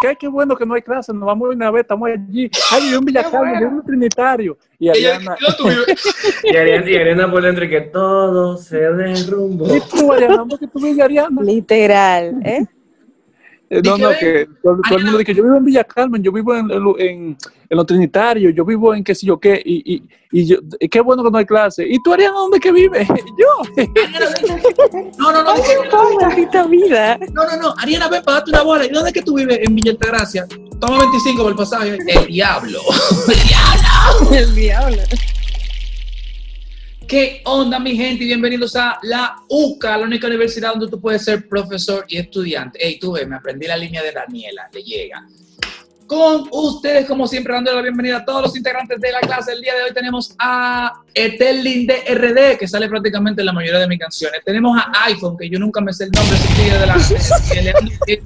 Dije, ay, qué bueno que no hay clase, nos vamos a una vez, estamos allí. Ay, yo en Villa Carmen, yo en un trinitario. Y Ariana, Y Ariana, y Ariana por dentro y que todo se derrumbó. ¿y tú, Ariana? ¿Dónde que tú vives, Ariana? Literal, ¿eh? Eh, No, no, que todo, todo el mundo dice, yo vivo en Villa Carmen, yo vivo en, en, en, en los Trinitarios, yo vivo en qué sé yo qué, y, y, y yo, y qué bueno que no hay clase. ¿Y tú, Ariana, dónde que vives? yo. No, no, no, Maldita vida. no, no, no, Ariana, ven, pagate una bola. ¿Y dónde es que tú vives? En Villa Altagracia. Toma 25 por el pasaje. El diablo. El diablo. El diablo. ¿Qué onda, mi gente? Y bienvenidos a la UCA, la única universidad donde tú puedes ser profesor y estudiante. Ey, tú ves, me aprendí la línea de Daniela, le llega. Con ustedes, como siempre, dando la bienvenida a todos los integrantes de la clase. El día de hoy tenemos a Etelin de RD, que sale prácticamente en la mayoría de mis canciones. Tenemos a iPhone, que yo nunca me sé el nombre, de la, de-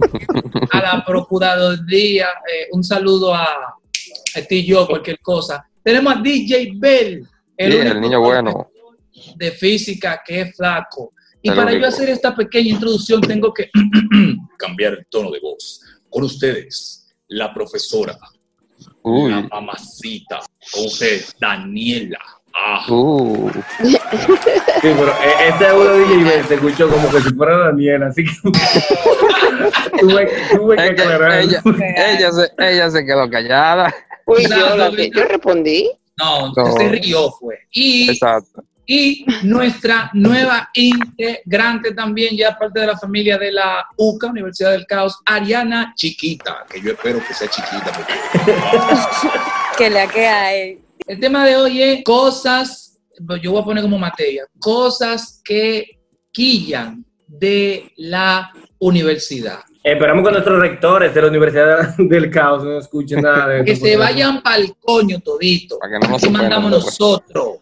a la Procuraduría. Eh, un saludo a, a ti y yo, cualquier cosa. Tenemos a DJ Bell. Sí, el niño bueno. De física que es flaco. Y para yo hacer esta pequeña introducción tengo que cambiar el tono de voz. Con ustedes, la profesora, la Uy. mamacita, con usted, Daniela. Ah, Uh. Sí, pero eh, este audio DJ se escuchó como que si fuera Daniela, así que tuve, tuve que Es que aclarar. ella, ella, se, ella se quedó callada. Fui No, yo la no, que no. yo respondí. no, No. se rió fue. Y, Exacto. Y nuestra nueva integrante también, ya parte de la familia de la UCA, Universidad del Caos, Ariana Chiquita, que yo espero que sea chiquita. porque- Que la que hay. El tema de hoy es cosas, yo voy a poner como materia, cosas que quillan de la universidad. Esperamos que nuestros rectores de la Universidad del Caos no escuchen nada de Que se vayan para el coño todito. Para que no nos mandamos pues. nosotros.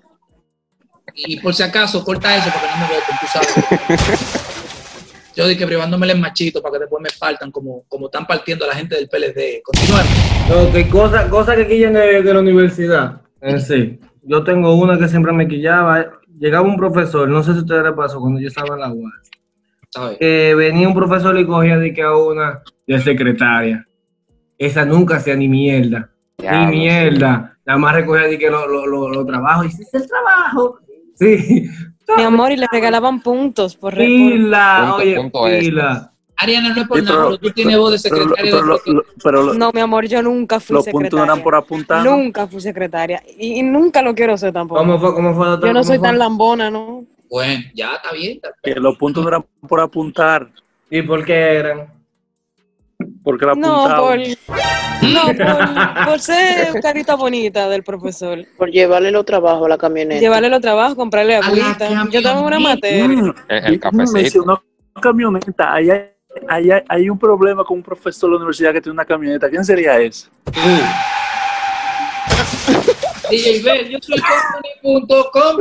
Y por si acaso, corta eso porque no me voten, tú sabes. Yo dije privándome el machito para que después me faltan como, como están partiendo a la gente del PLD. Continuemos. No, que cosa, cosa que quillan de, de la universidad. En sí. Yo tengo una que siempre me quillaba. Llegaba un profesor, no sé si a ustedes les pasó cuando yo estaba en la UAS, venía un profesor y cogía de que a una de secretaria. Esa nunca hacía ni mierda. Ni mierda. Nada más recogía de que los lo, lo, lo trabajos. Hiciste el trabajo. Sí. Mi amor, y le regalaban puntos por Pila, Punto- oye, punto pila. Ariana, no es por Sí, nada, pero- pero tú tienes voz de Pero, secretaria pero, de lo- lo- pero lo- No, mi amor, yo nunca fui los puntos secretaria. eran por apuntar. Nunca fui secretaria. Y, y nunca lo quiero ser tampoco. ¿Cómo fue? ¿Cómo fue? doctor? Yo no ¿Cómo soy fue? tan lambona, ¿no? Bueno, ya está bien. está bien. Que los puntos no eran por apuntar, ¿Y por qué eran? Porque la No, apuntaban. por, no por, por ser carita bonita del profesor. Por llevarle los trabajos a la camioneta. Llevarle los trabajos, comprarle agüita. Yo tengo una materia. Mm, El, cafecito. mencionó camioneta. Ahí hay, ahí hay- hay un problema con un profesor de la universidad que tiene una camioneta. ¿Quién sería ese? DJ Bell, yo soy company.com.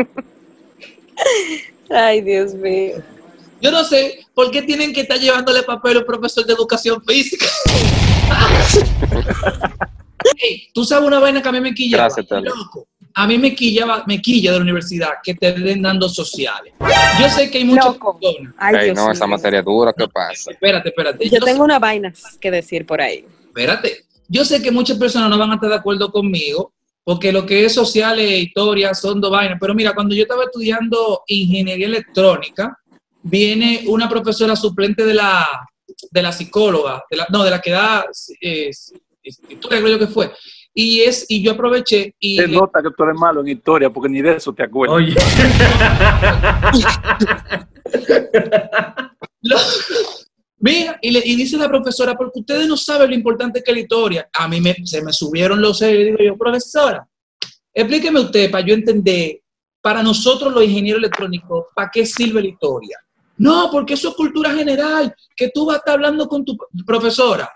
Ay, Dios mío. Yo no sé por qué tienen que estar llevándole papel a un profesor de educación física. Tú sabes una vaina que a mí me quilla. Gracias, loco. A mí me quilla, me quilla de la universidad que te den dando sociales. Yo sé que hay muchas Loco. personas. Ay, no, esa materia dura, ¿qué pasa? Espérate, espérate. Yo Yo tengo una vaina que decir por ahí. espérate. Yo sé que muchas personas no van a estar de acuerdo conmigo, porque lo que es sociales e historia son dos vainas. Pero mira, cuando yo estaba estudiando ingeniería electrónica, viene una profesora suplente de la, de la psicóloga, de la- no, de la que da eh, historia, creo yo que fue. Y, es, y yo aproveché y Se le- nota que tú eres malo en historia, porque ni de eso te acuerdas. Oye. Lo- Mira, y, le, y dice la profesora, porque ustedes no saben lo importante que es la historia. A mí me, se me subieron los celos y digo yo, profesora, explíqueme usted para yo entender, para nosotros los ingenieros electrónicos, ¿para qué sirve la historia? No, porque eso es cultura general, que tú vas a estar hablando con tu profesora,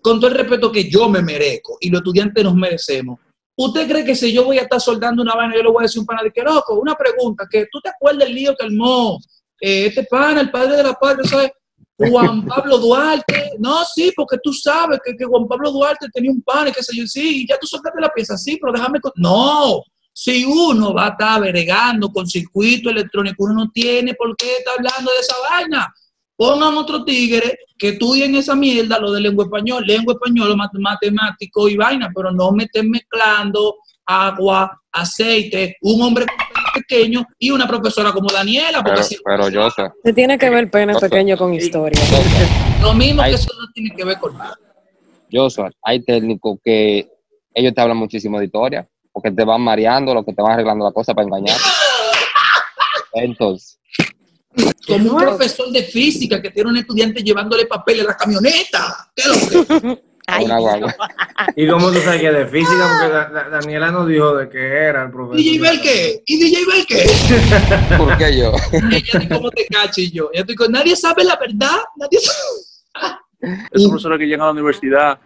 con todo el respeto que yo me merezco y los estudiantes nos merecemos. ¿Usted cree que si yo voy a estar soldando una vaina, yo le voy a decir un pana de que loco, una pregunta, que tú te acuerdas del lío que armó eh, este pana, el padre de la patria, ¿sabes? Juan Pablo Duarte. No, sí, porque tú sabes que, que Juan Pablo Duarte tenía un pan y qué sé yo. Sí, y ya tú soltaste la pieza, sí, pero déjame. con- No, si uno va a estar bregando con circuito electrónico, uno no tiene por qué estar hablando de esa vaina. Pongan otro tigre que estudien esa mierda, lo de lengua español, lengua español, mat- matemático y vaina, pero no me estén mezclando agua, aceite, un hombre pequeño y una profesora como Daniela, porque Pero, si- pero yo sé. Se tiene que ver pene pequeño con historia. lo mismo que eso no tiene que ver con nada. Yo soy. Hay técnicos que ellos te hablan muchísimo de historia, porque te van mareando, lo que te van arreglando la cosa para engañar. Entonces, Como un profesor de física que tiene un estudiante llevándole papel en la camioneta. ¿Qué es lo que? Ay. ¿Y cómo tú sabes que de física? Porque Da- Da- Daniela nos dijo de que era el profesor. ¿DJ Bel qué? ¿Y DJ Bel qué? ¿por qué yo? Ella cómo te cacho y yo. Ella te digo, nadie sabe la verdad. Nadie sabe. Esos profesores que llegan a la universidad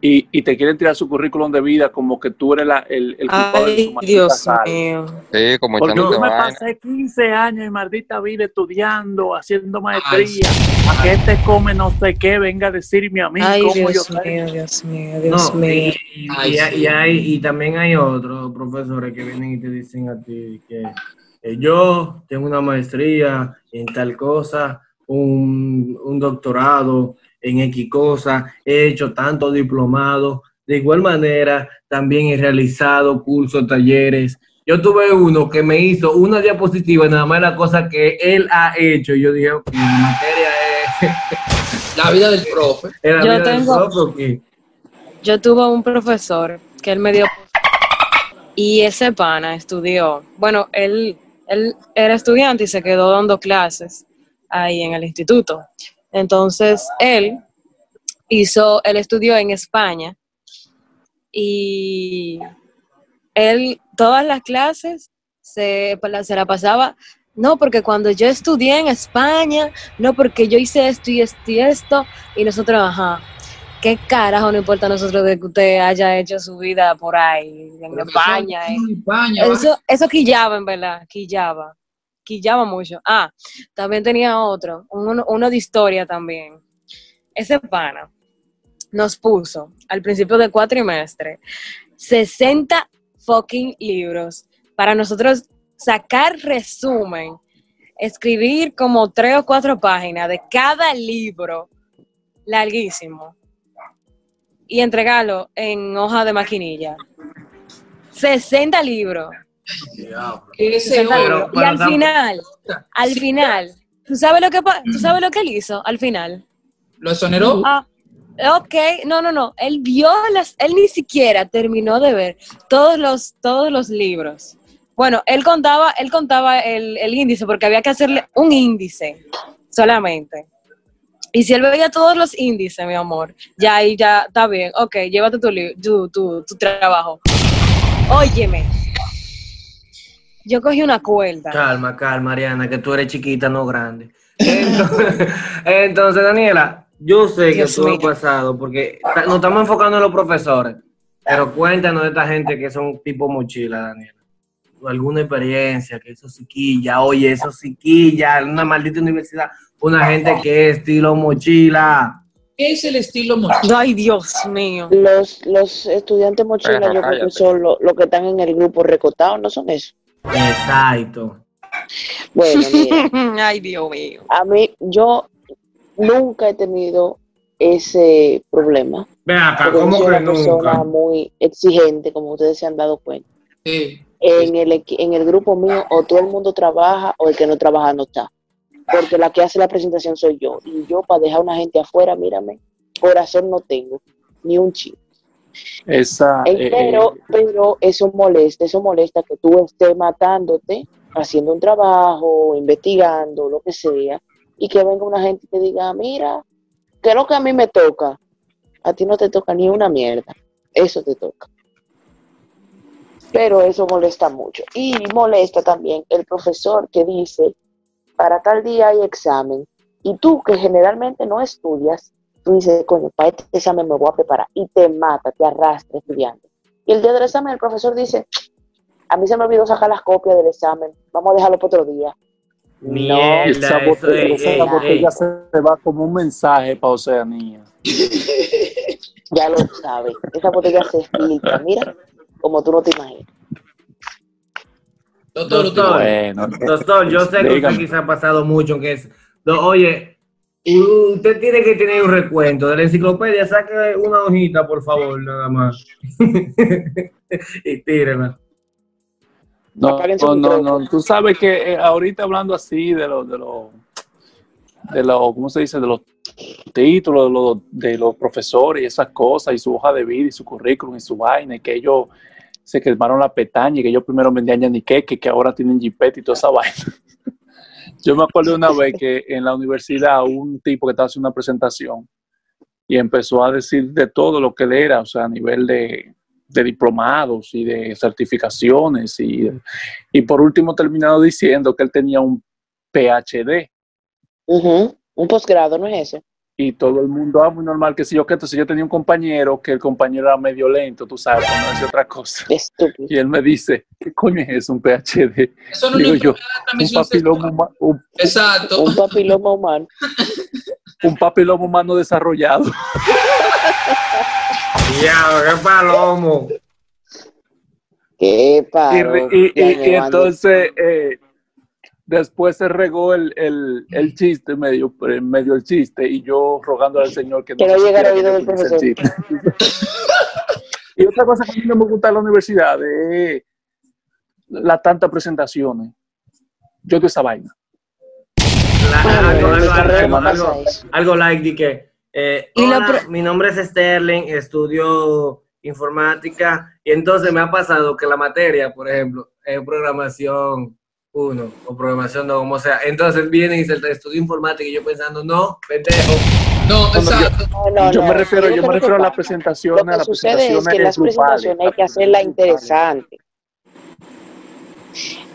y, y te quieren tirar su currículum de vida como que tú eres la- el, el culpable de Ay, su maldita Dios sal. mío. Sí, como Porque yo me vaina. pasé 15 años en maldita vida estudiando, haciendo maestría. ¿A qué te come no sé qué? Venga a decirme a mí Ay, cómo yo Dios sé. mío, Dios mío, No, Dios mío. y, y- y hay, y también hay otros profesores que vienen y te dicen a ti que eh, yo tengo una maestría en tal cosa, un, un doctorado en X cosa, he hecho tantos diplomados. De igual manera, también he realizado cursos, talleres. Yo tuve uno que me hizo una diapositiva, nada más la cosa que él ha hecho. Y yo dije, "Ok, la materia es... La vida del profe. era Yo vida del tengo- profe, ¿o qué?". Yo tuve un profesor que él me dio y ese pana estudió, bueno, él, él era estudiante y se quedó dando clases ahí en el instituto. Entonces, él hizo, él estudió en España y él todas las clases se, se la pasaba, no, porque cuando yo estudié en España, no, porque yo hice esto y esto y esto, y nosotros, ajá, ¿qué carajo no importa a nosotros de que usted haya hecho su vida por ahí, en España? eh? En España. Eso, eso quillaba, en verdad, quillaba. Quillaba mucho. Ah, también tenía otro, uno, uno de historia también. Ese pana nos puso al principio del cuatrimestre 60 fucking libros para nosotros sacar resumen, escribir como tres o cuatro páginas de cada libro, larguísimo, y entregarlo en hoja de maquinilla. 60 libros. Ese 60 hombre- libros. pero y al final, al final, ¿tú sabes lo que tú sabes lo que él hizo al final? ¿Lo exoneró? Ah, ok, no, no, no. Él vio las, él ni siquiera terminó de ver todos los, todos los libros. Bueno, él contaba, él contaba el, el índice porque había que hacerle un índice solamente. Y si él veía todos los índices, mi amor, ya ahí ya está bien. Ok, llévate tu, tu, tu, tu trabajo. Óyeme. Yo cogí una cuerda. Calma, calma, Ariana, que tú eres chiquita, no grande. Entonces, entonces, Daniela, yo sé que tú has pasado, porque nos estamos enfocando en los profesores, pero cuéntanos de esta gente que son tipo mochila, Daniela. Alguna experiencia, que eso sí quilla, oye, eso sí quilla, una maldita universidad, una gente que es estilo mochila. ¿Qué es el estilo mochila? Ay, Dios mío. Los, los estudiantes mochila, yo creo que son los los que están en el grupo recotados, ¿no son eso? Exacto. Bueno, mira, Ay, Dios mío. a mí, yo nunca he tenido ese problema. Yo ¿cómo soy que una persona nunca? muy exigente, como ustedes se han dado cuenta. Sí. En el, en el grupo mío, o todo el mundo trabaja, o el que no trabaja no está. Porque la que hace la presentación soy yo. Y yo, para dejar a una gente afuera, mírame, corazón no tengo, ni un chip. Esa, Eh, eh, pero, pero eso molesta, eso molesta que tú estés matándote, haciendo un trabajo, investigando, lo que sea, y que venga una gente que diga, mira, que es lo que a mí me toca, a ti no te toca ni una mierda, eso te toca. Pero eso molesta mucho. Y molesta también el profesor que dice, para tal día hay examen, y tú que generalmente no estudias, tú dices, coño, para este examen me voy a preparar, y te mata, te arrastra estudiando. Y el día del examen el profesor dice, a mí se me olvidó sacar las copias del examen, vamos a dejarlo para otro día. Mierda, esa eso, botella, ey, esa ey, botella ey. se va como un mensaje para Oceanía. Ya lo sabes, esa botella se filtra, mira, como tú no te imaginas. Doctor, Doctor. Bueno, Doctor, yo sé que usted quizá ha pasado mucho que es. do- oye, Usted tiene que tener un recuento de la enciclopedia. Saque una hojita, por favor, nada más. y tírela. No, no, no, no. Tú sabes que eh, ahorita hablando así de los, de los, de los, ¿cómo se dice? De los títulos, de los, de los profesores y esas cosas, y su hoja de vida y su currículum y su vaina, y que ellos se quemaron la pestaña y que ellos primero vendían yaniqueque, que ahora tienen jipete y toda esa vaina. Yo me acuerdo una vez que en la universidad un tipo que estaba haciendo una presentación y empezó a decir de todo lo que él era, o sea, a nivel de, diplomados y de certificaciones y, y por último terminado diciendo que él tenía un PhD Un posgrado, ¿no es ese? Y todo el mundo, ah, muy normal, que si yo que entonces yo tenía un compañero que el compañero era medio lento, tú sabes, no decir otra cosa. Estúpido. Y él me dice, ¿qué coño es eso, un PhD? Eso no es Digo yo, Un papiloma, sexual. huma- un, Exacto. Un papiloma humano. un papiloma humano desarrollado. Ya, qué palomo. Qué Y, re- y- y- entonces eh, después se regó el, el, el chiste, medio, eh, medio el chiste, y yo rogándole al Señor que Que no se llegara supiera oído del chiste. y otra cosa que a mí no me gusta de la universidad es las tantas presentaciones. Yo de esa vaina. La- algo, like de que eh, hola, mi nombre es Sterling, estudio informática y entonces me ha pasado que la materia, por ejemplo, es programación 1 o programación 2, como sea, entonces viene y dice estudio informática y yo pensando, no, pendejo, No, exacto. No, no, yo no. me refiero, yo que me lo que refiero a las pasa- presentaciones, Lo a que las sucede es presentaciones que las grupales, presentaciones hay que hacerla interesante.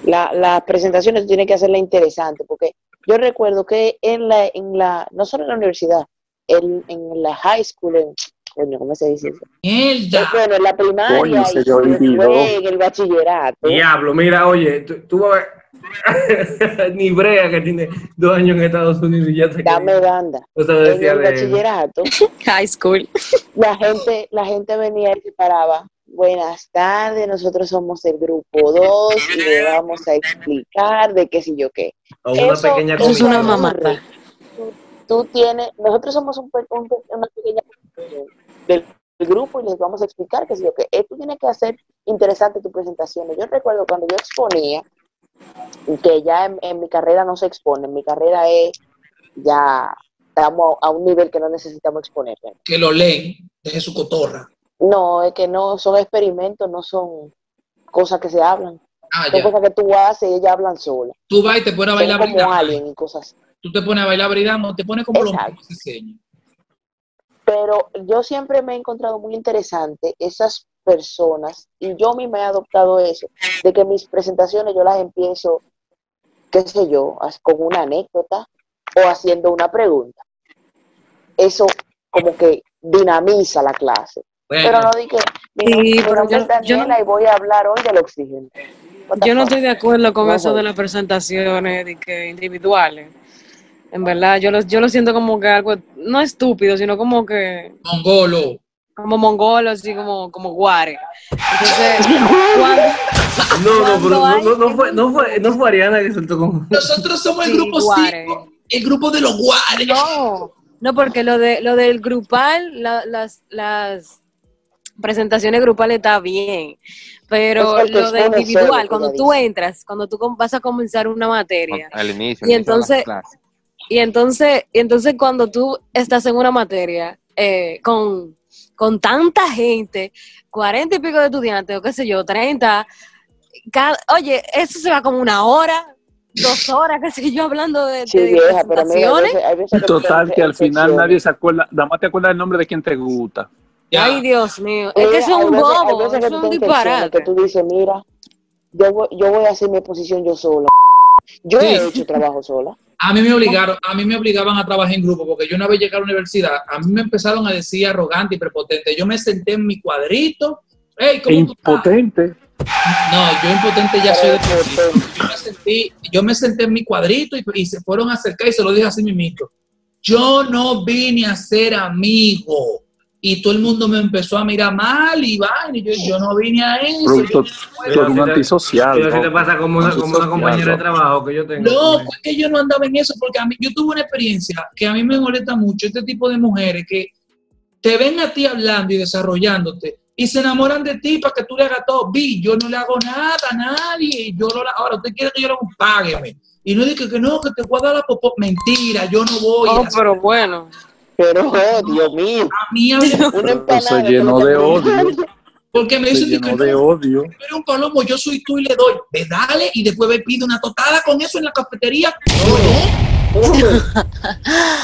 La, las presentaciones tienen que hacerla interesante, porque yo recuerdo que en la, en la, no solo en la universidad, en, en la high school, en, coño, ¿cómo se dice eso? Mierda. Bueno, en la primaria Coño, se y después en el bachillerato. diablo, mira, oye, tú, tú vas a ver, ni brea que tiene dos años en Estados Unidos y ya te Dame banda. O sea, En decía el de- bachillerato, High school. la gente, la gente venía y se paraba. Buenas tardes, nosotros somos el grupo 2 y le vamos a explicar de qué sé yo qué. o una Eso- pequeña Eso es una mamada. Tú, tú tienes, nosotros somos un, un una pequeña del, grupo y les vamos a explicar qué sé yo qué. Eh, Tú tienes que hacer interesante tu presentación. Yo recuerdo cuando yo exponía, que ya en, en mi carrera no se expone, en mi carrera es ya estamos a un nivel que no necesitamos exponer. Que lo leen. Deje su cotorra. No, es que no son experimentos, no son cosas que se hablan. Ah, Son ya. cosas que tú haces y ellas hablan solas. Tú vas y te pones a Son bailar como alien y cosas así. Tú te pones a bailar bridamo, te pones como lo Exacto. mismo que se enseña. Pero yo siempre me he encontrado muy interesante esas personas y yo misma he adoptado eso, de que mis presentaciones yo las empiezo, qué sé yo, con una anécdota o haciendo una pregunta. Eso como que dinamiza la clase. Pero no di que mi, Sí, nombre yo- es Daniela yo no- y voy a hablar hoy del oxígeno. Yo no estoy de acuerdo con No eso voy. de las presentaciones de que individuales. En verdad, yo lo, yo lo siento como que algo, no estúpido, sino como que, mongolo. Como mongolo, así como, como guare. Entonces, cuando, No, no, pero no, hay- no, no fue, no, fue, no fue Ariana que soltó con... Nosotros somos el grupo guare. 5. El grupo de los guares. No, no, porque lo de lo del grupal, la- las, las presentaciones grupales está bien, pero Es que lo de individual, cuando tú entras, cuando tú vas a comenzar una materia, Al inicio. Y entonces- y entonces, y entonces cuando tú estás en una materia eh, con, con tanta gente, cuarenta y pico de estudiantes, o qué sé yo, treinta, cada- oye, eso se va como una hora, dos horas, qué sé yo, hablando de, Sí, de vieja, pero mira, veces, veces Total, que al final nadie se acuerda, nada más te acuerdas el nombre de quien te gusta. Ya. Ay, Dios mío. Es que Mira, es un veces- bobo, que es un disparate. Que tú dices, mira, yo voy, yo voy a hacer mi exposición yo sola. Yo he hecho trabajo sola. A mí me obligaron, a mí me obligaban a trabajar en grupo, porque yo una vez llegué a la universidad, a mí me empezaron a decir arrogante y prepotente. Yo me senté en mi cuadrito. Hey, ¿cómo tú estás? Impotente. No, yo impotente ya soy de yo me, sentí, yo me senté en mi cuadrito y, y se fueron a acercar y se lo dije así mismito. Yo no vine a ser amigo. Y todo el mundo me empezó a mirar mal y vaina, y yo, yo no vine a eso. Pero yo no un antisocial. Pero si ¿no? te pasa como una, como una compañera de trabajo que yo tengo. No, fue que yo no andaba en eso, porque a mí, yo tuve una experiencia que a mí me molesta mucho, este tipo de mujeres que te ven a ti hablando y desarrollándote y se enamoran de ti para que tú le hagas todo. Vi, yo no le hago nada a nadie. Yo no la- ahora, usted quiere que yo le haga págueme. Y no diga que no, que te voy a dar la popó. Mentira, yo no voy. Oh, a pero bueno. Pero, oh, Dios mío, A mí a veces- una Pero se empanada. llenó que de no te- odio. porque me Se dicen que llenó no, de odio. eres un palomo, yo soy tú y le doy. Ve, dale, y después ve, pide una totada con eso en la cafetería.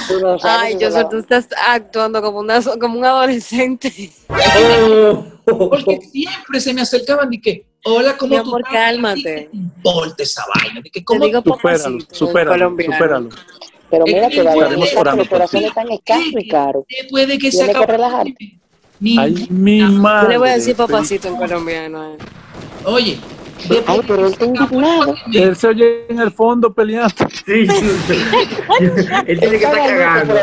Tú no sabes Ay, si yo la- tú estás actuando como, una, como un adolescente. Oh. Porque siempre se me acercaban y que, hola, ¿cómo Mi tú amor, estás? cálmate. ¿Qué te importa esa vaina? De que, Te ¿cómo digo Supéralo, supéralo. Pero Es mira que que la yo- verdad los corazones están escasos y caros. después de que se acabó? relajarte. Ni- Ay, mi Yo madre. le voy a decir papacito en colombiano. Oye, Ay, pero él está se indignado. Él oye en el fondo peleando. Sí, él tiene que estar cagando.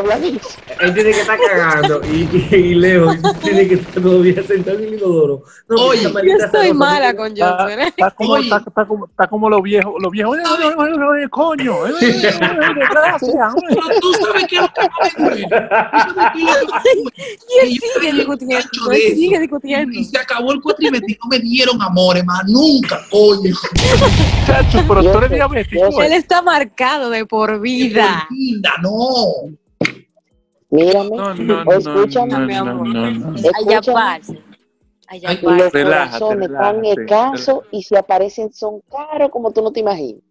Él tiene que estar cagando. Y, y, y Leo tiene que estar todavía sentado en el inodoro. No, Oye, Yo estoy mala con Está, Johnson. ¿eh? está como, Oye. está, está como, está como los viejos. Los viejos. Oye, oye, oye, oye, oye, coño. Gracias. tú sabes que lo. Y él sigue discutiendo. Él sigue. Y se acabó el cuatrimestre y no me dieron amores más nunca, coño. Chacho, pero tú eres diabético. Él está marcado de por vida. Linda, no. Mírame, No, no, O escúchame, no, mi no, amor. no, no. Allá parce. Allá Los parce. Relájate, corazones están relájate. escasos y si aparecen son caros como tú no te imaginas.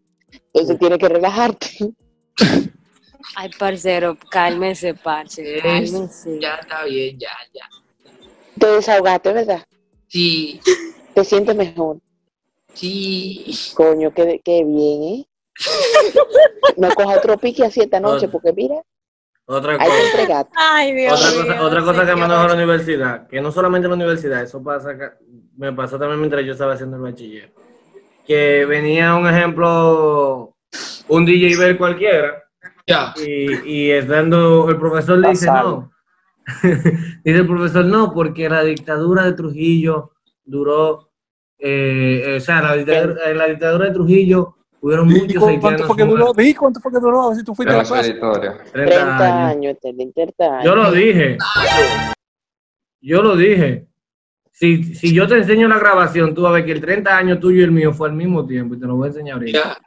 Entonces tienes que relajarte. Ay, parcero, cálmese, parce. Es- Cálmese. Ya está bien, ya, ya. Te desahogaste, ¿verdad? Sí, Te sientes mejor. Sí. Coño, qué, qué bien, ¿eh? No coja otro pique así esta noche porque mira, Otra hay cosa. Ay, Dios Otra mío, cosa, otra cosa que me dejó la universidad, que no solamente en la universidad, eso pasa me pasó también mientras yo estaba haciendo el bachiller. Que venía un ejemplo, un DJ ver cualquiera, Ya. y, y estando el profesor le dice Pasado. no. dice el profesor no, porque la dictadura de Trujillo duró, eh, o sea, la dictadura, en la dictadura de Trujillo hubieron muchos ¿Cuánto haitianos fue que duró? Di ¿Cuánto fue que duró? A ver si tú fuiste a la clase. editoria. 30 30 años. años, Eterlin, 30 años. Yo lo dije. Yo lo dije. Si, si yo te enseño la grabación, tú vas a ver que el 30 años tuyo y el mío fue al mismo tiempo y te lo voy a enseñar ahorita. Ya.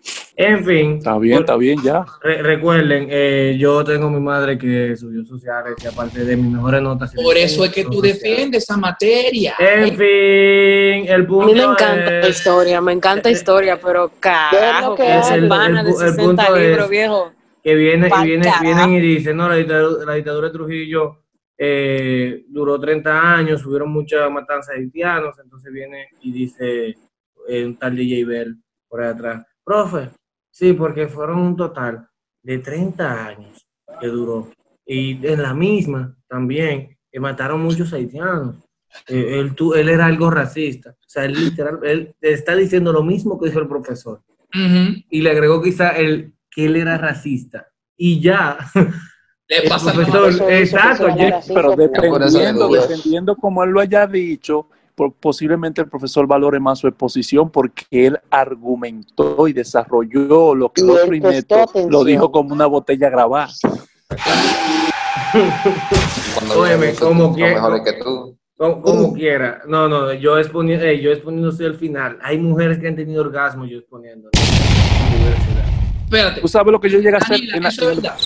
En fin, Está bien, está bien, ya. re- recuerden, eh, yo tengo mi madre que estudió sociales y aparte de mis mejores notas. Por eso es que tú defiendes esa materia. En fin, el A punto mí me encanta la es- historia, me encanta historia, pero carajo, que se El- pana de pu- el 60 punto es- libros, viejo. que viene y viene, vienen y dicen, no, la dictadura, la dictadura de Trujillo eh, duró 30 años, hubieron muchas matanzas de haitianos, entonces viene y dice eh, un tal DJ Bell por ahí atrás, profe, sí, porque fueron un total de 30 años que duró. Y en la misma también que mataron muchos haitianos. Eh, él, tu- él era algo racista. O sea, él literal, él está diciendo lo mismo que dijo el profesor Ujú. y le agregó quizá el que él era racista. Y ya, Le el pasa profesor, Eso hizo que exacto, ya- así, Pero dependiendo, dependiendo como él lo haya dicho, posiblemente el profesor valore más su exposición porque él argumentó y desarrolló lo que Y otro inepto lo dijo como una botella grabada. Cuando Óyeme, vienen como quiera. No, no, yo exponiendo, eh, yo exponiendo soy el final. Hay mujeres que han tenido orgasmo yo exponiendo. Espérate. ¿Tú sabes lo que yo llegué a hacer en la-.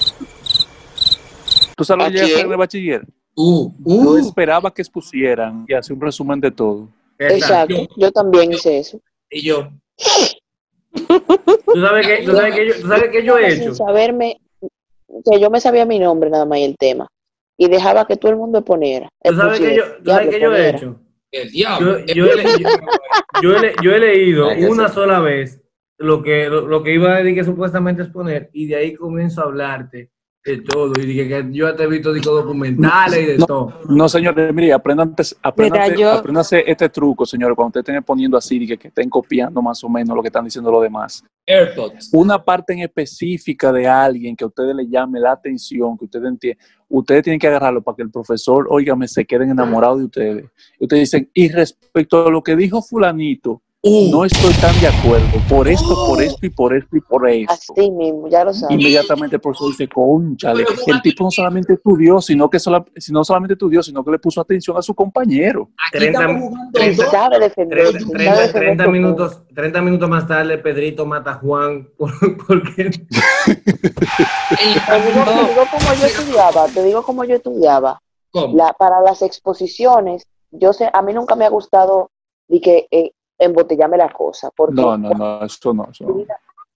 ¿Tú sabes lo que yo llegué a hacer el bachiller? Uh, Yo uh. esperaba que expusieran y hacía un resumen de todo. Exacto. Exacto, yo también hice eso. Y yo, ¿Tú sabes que, tú sabes que yo, tú sabes que yo he Sin hecho? saberme, que yo me sabía mi nombre nada más y el tema. Y dejaba que todo el mundo exponiera. ¿Tú sabes que yo, Expusiera, tú sabes diablo, que yo he hecho? el diablo. Yo, yo, he, yo- yo he le- yo he leído una sola vez lo que, lo, lo que iba a decir que supuestamente exponer y de ahí comienzo a hablarte de todo y dije que yo te he visto digo, documentales y de No. todo. No, señores, mire, aprendan, aprendan, yo- apréndanse este truco, señores, cuando ustedes estén poniendo así, y que, que estén copiando más o menos lo que están diciendo los demás. AirPods. Una parte en específica de alguien que a ustedes le llame la atención, que ustedes entiendan, ustedes tienen que agarrarlo para que el profesor, óigame, se queden enamorados de ustedes. Y ustedes dicen, y respecto a lo que dijo fulanito, No estoy tan de acuerdo, por esto, por esto y por esto y por esto. Así mismo, ya lo sabes. Inmediatamente el profesor dice, conchale, el tipo no solamente estudió, sino que sola- sino solamente estudió, sino que le puso atención a su compañero. aquí 30 estamos jugando Y dos. sabe defender. 30, y sabe 30 defender 30 su minutos, 30 minutos más tarde, Pedrito mata a Juan por- porque Te digo, te digo cómo yo estudiaba, te digo cómo yo estudiaba. ¿Cómo? La, para las exposiciones, yo sé, a mí nunca me ha gustado de que eh, embotellarme la cosa, porque No, no, no, eso no. Eso no.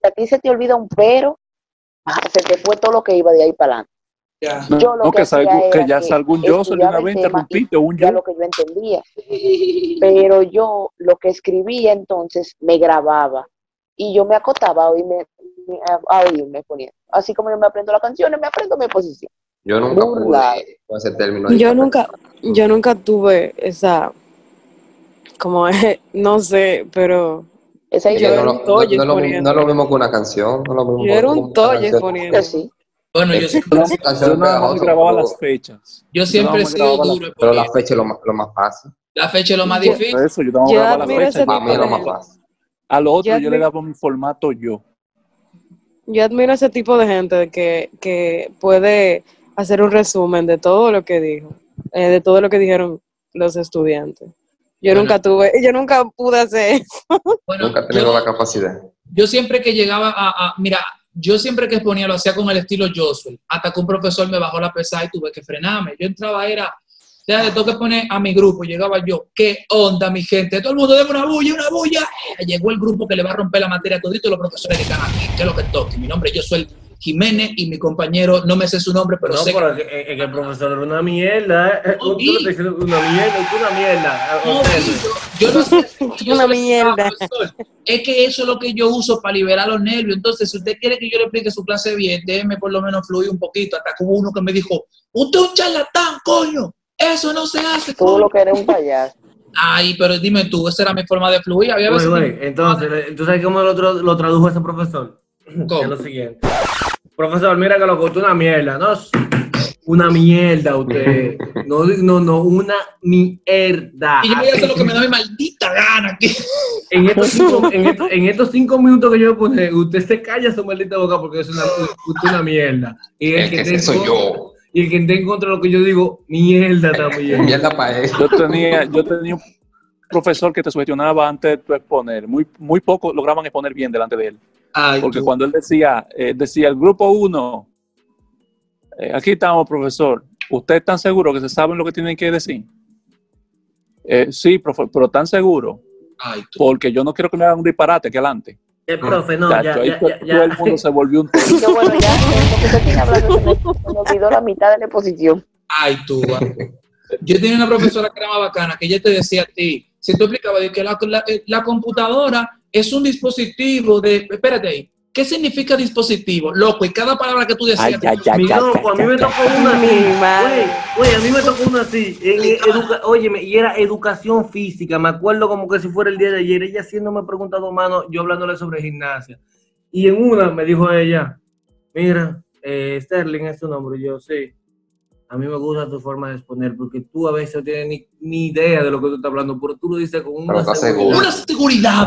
a ti se te olvida un pero, ah, se te fue todo lo que iba de ahí para adelante. No, Yo lo no, que que, que ya que salga un yo, estudiaba una vez interrumpiste, un Ya yo. lo que yo entendía. Pero yo lo que escribía entonces me grababa y yo me acotaba a oírme, a oírme poniendo. Así como yo me aprendo las canciones, me aprendo mi posición. Yo nunca Burla. pude con ese término. Yo nunca, yo nunca tuve esa, como, no sé, pero Esa Es yo no, era lo- un no- toyo no es lo mismo- exponiendo. no es lo mismo que una canción. No lo mismo yo era un canción. exponiendo. Yo sí. Bueno, yo, siempre- yo pegajosas, grababa pero- las fechas. yo siempre he sido duro. Pero la fecha es lo más, lo más fácil. La fecha es lo más difícil. Por eso yo tengo que grabar las fechas. Para mí es lo más fácil. A lo otro Yo yo le daba mi formato yo. Yo admiro ese tipo de gente que, que puede hacer un resumen de todo lo que dijo, eh, de todo lo que dijeron los estudiantes. Yo Bueno. nunca tuve, yo nunca pude hacer eso. Bueno, Nunca he tenido yo- la capacidad. yo siempre que llegaba a, a- mira, yo siempre que exponía lo hacía con el estilo Josué, hasta que un profesor me bajó la pesada y tuve que frenarme. Yo entraba, era, ya le tengo que poner a mi grupo, llegaba yo, ¿qué onda, mi gente? Todo el mundo debe una bulla, una bulla. Llegó el grupo que le va a romper la materia a todito los profesores que están aquí, ¿qué es lo que toque? Mi nombre, yo soy Jiménez y mi compañero, no me sé su nombre, pero no, sé pero que, es que el profesor era una mierda. ¿eh? No, una mierda, es una mierda. No, Ustedes. yo, yo no sé. yo Una mierda. Es que eso es lo que yo uso para liberar los nervios. Entonces, si usted quiere que yo le explique su clase bien, déjeme por lo menos fluir un poquito. Hasta que hubo uno que me dijo, usted es un charlatán, coño. Eso no se hace. Tú coño". lo que eres un payaso. Ay, pero dime tú, esa era mi forma de fluir. Había güey, entonces, eh, ¿tú sabes cómo lo, tra- lo tradujo ese profesor? ¿Cómo? Es lo siguiente. Profesor, mira que lo costó una mierda, ¿no? Una mierda usted. No, no, no, una mierda. y yo voy a hacer lo que me da mi maldita gana aquí. En estos, cinco, en, estos, en estos cinco minutos que yo puse, usted se calla su maldita boca porque es una, usted es una mierda. Y el, El que esté en sé soy yo. Y el que esté en contra de lo que yo digo, mierda también. Mierda para eso. Yo tenía, yo tenía un profesor que te sugestionaba antes de tu exponer. Muy, muy poco lograban exponer bien delante de él. Ay, Porque tú. cuando él decía, eh, decía el grupo 1, aquí estamos, profesor. ¿Ustedes están seguros que se saben lo que tienen que decir? Eh, sí, profe, pero tan seguro, Ay, porque yo no quiero que me hagan un disparate aquí adelante. El profe, no, ya, ya, ya, todo el mundo se volvió un yo, bueno, ya, eh, lo que usted tiene hablando se me, se me olvidó la mitad de la exposición. Ay, tú. va. Yo tenía una profesora que era más bacana, que ella te decía a ti, si tú explicabas de que la, la- la computadora es un dispositivo de... Espérate ahí. ¿Qué significa dispositivo? Loco, y cada palabra que tú decías... ay, Mi ay, loco, a mí me tocó una así. Güey, a mí me tocó una así. En educa- óyeme, y era educación física. Me acuerdo como que si fuera el día de ayer. Ella haciéndome preguntas dos manos, yo hablándole sobre gimnasia. Y en una me dijo ella, mira, eh, Sterling es tu nombre. Y yo, sí. A mí me gusta tu forma de exponer, porque tú a veces no tienes ni, ni idea de lo que tú estás hablando, pero tú lo dices con una seguridad seguro. Una seguridad,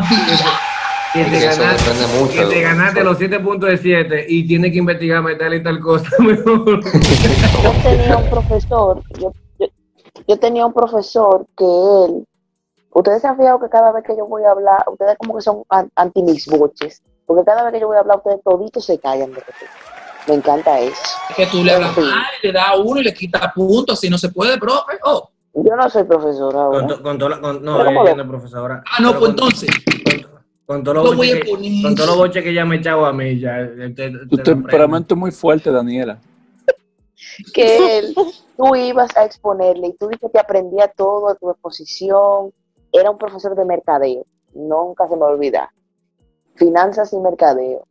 que te ganaste, mucho. que te ganaste los 7 puntos de 7 y tienes que investigar, meterle tal cosa mejor. Yo tenía un profesor, yo, yo, yo tenía un profesor que él, ustedes se han fijado que cada vez que yo voy a hablar, ustedes como que son an- anti mis boches, porque cada vez que yo voy a hablar, ustedes toditos se callan de repente. Me encanta eso. Es que tú le hablas mal, le das a uno y le quitas puntos, así no se puede, profe. Oh. Yo no soy profesora Con, ahora. to- con toda la- con- no, no es profesora. Ah, no, pues con- entonces, Con, con todos los boches que, con todos los boches que ya me he echado a mí, ya. eh, te- te- Tu temperamento es muy fuerte, Daniela. que él, tú ibas a exponerle y tú dices que aprendía todo a tu exposición. Era un profesor de mercadeo, nunca se me olvida. Finanzas y mercadeo.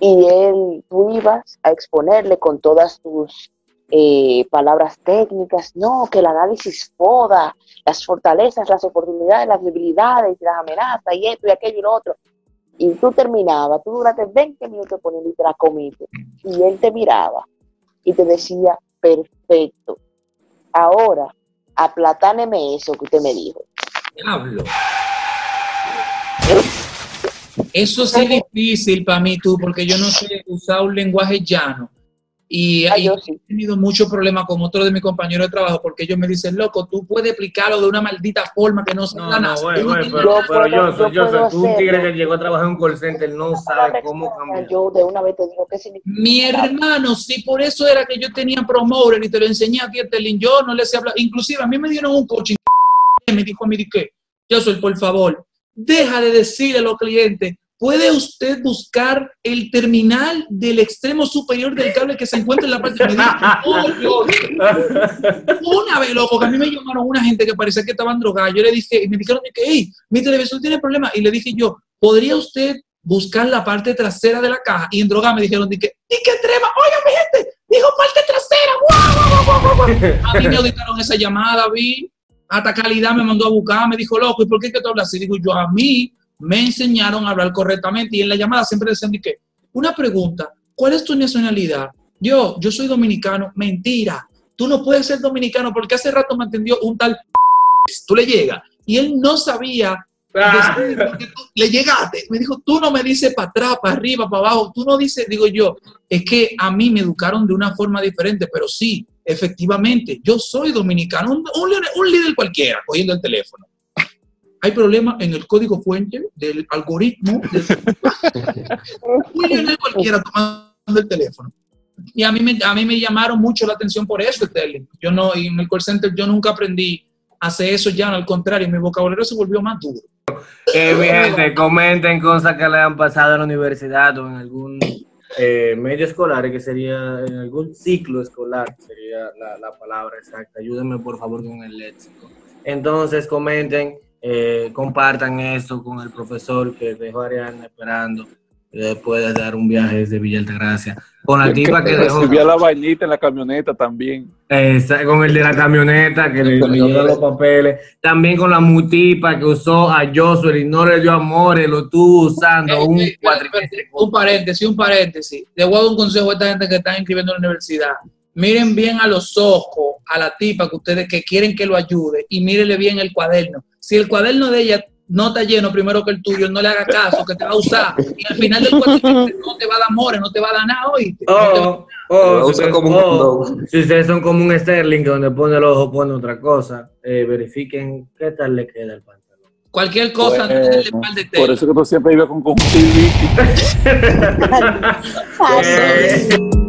Y él, tú ibas a exponerle con todas tus eh, palabras técnicas, no, que el análisis FODA, las fortalezas, las oportunidades, las debilidades, las amenazas, y esto y aquello y lo otro. Y tú terminabas, tú duraste 20 minutos poniendo y te la comiste. Y él te miraba y te decía, perfecto. Ahora, aplatáneme eso que usted me dijo. Diablo. Eso sí es difícil para mí, tú, porque yo no sé usar un lenguaje llano. Y, Ah, y he tenido muchos problemas con otro de mis compañeros de trabajo porque ellos me dicen, loco, tú puedes explicarlo de una maldita forma que no sea No, la no, pero, Yo nada". pero puedo- yo soy, yo yo soy un tigre que llegó a trabajar en un call center, no sabe cómo cambiar. Yo de una vez te digo qué significa. Mi hermano, sí, por eso era que yo tenía promoter y te lo enseñé a ti, Estelín. Yo no le sé hablar. Inclusive a mí me dieron un coaching. Me dijo a mí, ¿de qué? Yo soy, por favor, deja de decirle a los clientes, ¿puede usted buscar el terminal del extremo superior del cable que se encuentra en la parte de Una vez, loco, que a mí me llamaron una gente que parecía que estaban drogados. Yo le dije, y me dijeron que, hey, mi televisor tiene problemas. Y le dije yo, ¿podría usted buscar la parte trasera de la caja? Y en droga me dijeron, dije, ¿y qué trema? Oiga, mi gente, dijo parte trasera. ¡Guau, guau, guau, guau, guau! A mí me auditaron esa llamada, vi. Hasta calidad me mandó a buscar, me dijo, loco, ¿y por qué que tú hablas así? Digo, yo a mí me enseñaron a hablar correctamente y en la llamada siempre decían, dije, una pregunta, ¿cuál es tu nacionalidad? Yo, yo soy dominicano. Mentira. Tú no puedes ser dominicano porque hace rato me atendió un tal. Tú le llegas y él no sabía. que tú- le llegaste. Me dijo, tú no me dices para atrás, para arriba, para abajo. Tú no dices, digo yo, es que a mí me educaron de una forma diferente, pero sí, efectivamente, yo soy dominicano, un, un líder- un líder cualquiera, cogiendo el teléfono. Hay problemas en el código fuente del algoritmo. un líder cualquiera tomando el teléfono. Y a mí, me, a mí me llamaron mucho la atención por eso, Sterling. Yo no, y en el call center yo nunca aprendí a hacer eso ya, al contrario, mi vocabulario se volvió más duro. Eh, mi gente, comenten cosas que le han pasado en la universidad o en algún eh, medio escolar, que sería en algún ciclo escolar, sería la, la palabra exacta. Ayúdenme por favor con el léxico. Entonces, comenten, eh, compartan esto con el profesor que dejó a Ariana esperando después de dar un viaje desde Villa Altagracia. Con la tipa que dejó. Recibía la vainita en la camioneta también. Esa- con el de la camioneta que le, le llevó los papeles. También con la mutipa que usó a Josué y no le dio amores, lo estuvo usando. Eh, un eh, un paréntesis, un paréntesis. Le voy a dar un consejo a esta gente que está inscribiendo en la universidad. Miren bien a los ojos a la tipa que ustedes que quieren que lo ayude y mírenle bien el cuaderno. Si el cuaderno de ella no está lleno primero que el tuyo, no le haga caso, que te va a usar. Y al final del cuatrimestre no te va a dar amores, no te va a dar nada, oíste. No Oh, oh, si, como un oh, si ustedes son como un Sterling que donde pone el ojo pone otra cosa, eh, verifiquen qué tal le queda el pantalón. Cualquier cosa, no denle par de Por tela. eso que tú siempre ibas con conjuntivitis.